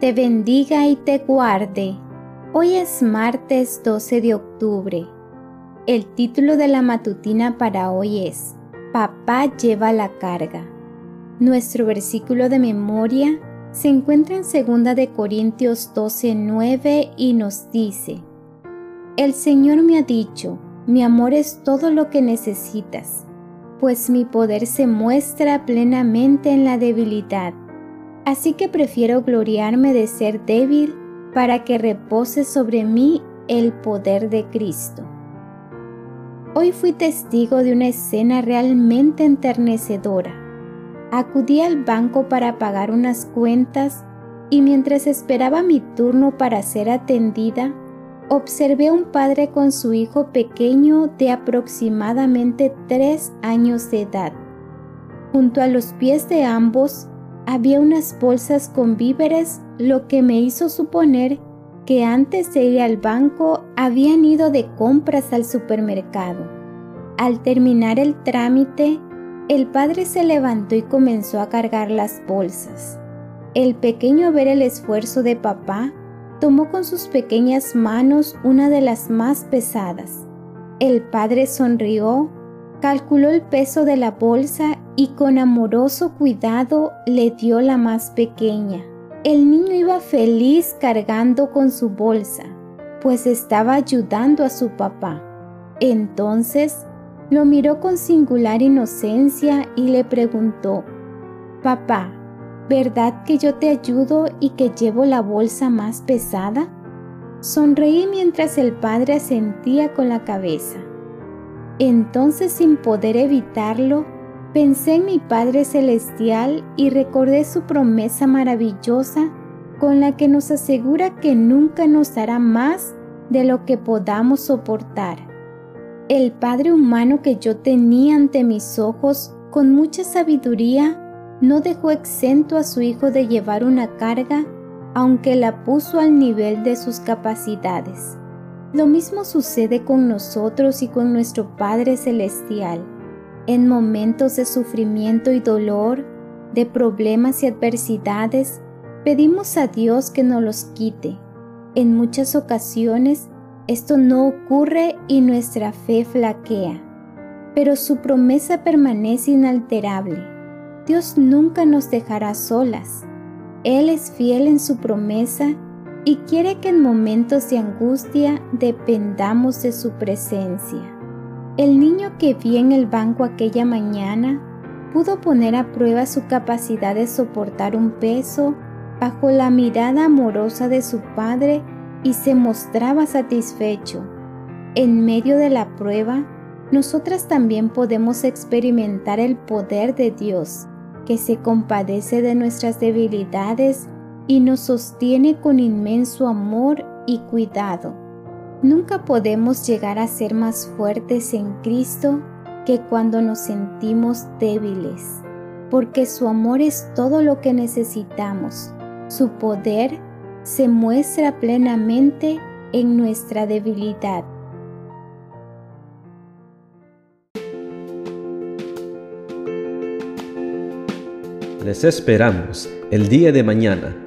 te bendiga y te guarde. Hoy es martes 12 de octubre. El título de la matutina para hoy es Papá lleva la carga. Nuestro versículo de memoria se encuentra en 2 de Corintios 12, 9 y nos dice, El Señor me ha dicho, mi amor es todo lo que necesitas, pues mi poder se muestra plenamente en la debilidad. Así que prefiero gloriarme de ser débil para que repose sobre mí el poder de Cristo. Hoy fui testigo de una escena realmente enternecedora. Acudí al banco para pagar unas cuentas y mientras esperaba mi turno para ser atendida, observé a un padre con su hijo pequeño de aproximadamente tres años de edad. Junto a los pies de ambos había unas bolsas con víveres, lo que me hizo suponer que antes de ir al banco habían ido de compras al supermercado. Al terminar el trámite, el padre se levantó y comenzó a cargar las bolsas. El pequeño ver el esfuerzo de papá, tomó con sus pequeñas manos una de las más pesadas. El padre sonrió, calculó el peso de la bolsa y con amoroso cuidado le dio la más pequeña. El niño iba feliz cargando con su bolsa, pues estaba ayudando a su papá. Entonces lo miró con singular inocencia y le preguntó, Papá, ¿verdad que yo te ayudo y que llevo la bolsa más pesada? Sonreí mientras el padre asentía con la cabeza. Entonces, sin poder evitarlo, Pensé en mi Padre Celestial y recordé su promesa maravillosa con la que nos asegura que nunca nos dará más de lo que podamos soportar. El Padre humano que yo tenía ante mis ojos con mucha sabiduría no dejó exento a su Hijo de llevar una carga, aunque la puso al nivel de sus capacidades. Lo mismo sucede con nosotros y con nuestro Padre Celestial. En momentos de sufrimiento y dolor, de problemas y adversidades, pedimos a Dios que nos los quite. En muchas ocasiones esto no ocurre y nuestra fe flaquea, pero su promesa permanece inalterable. Dios nunca nos dejará solas. Él es fiel en su promesa y quiere que en momentos de angustia dependamos de su presencia. El niño que vi en el banco aquella mañana pudo poner a prueba su capacidad de soportar un peso bajo la mirada amorosa de su padre y se mostraba satisfecho. En medio de la prueba, nosotras también podemos experimentar el poder de Dios, que se compadece de nuestras debilidades y nos sostiene con inmenso amor y cuidado. Nunca podemos llegar a ser más fuertes en Cristo que cuando nos sentimos débiles, porque su amor es todo lo que necesitamos. Su poder se muestra plenamente en nuestra debilidad. Les esperamos el día de mañana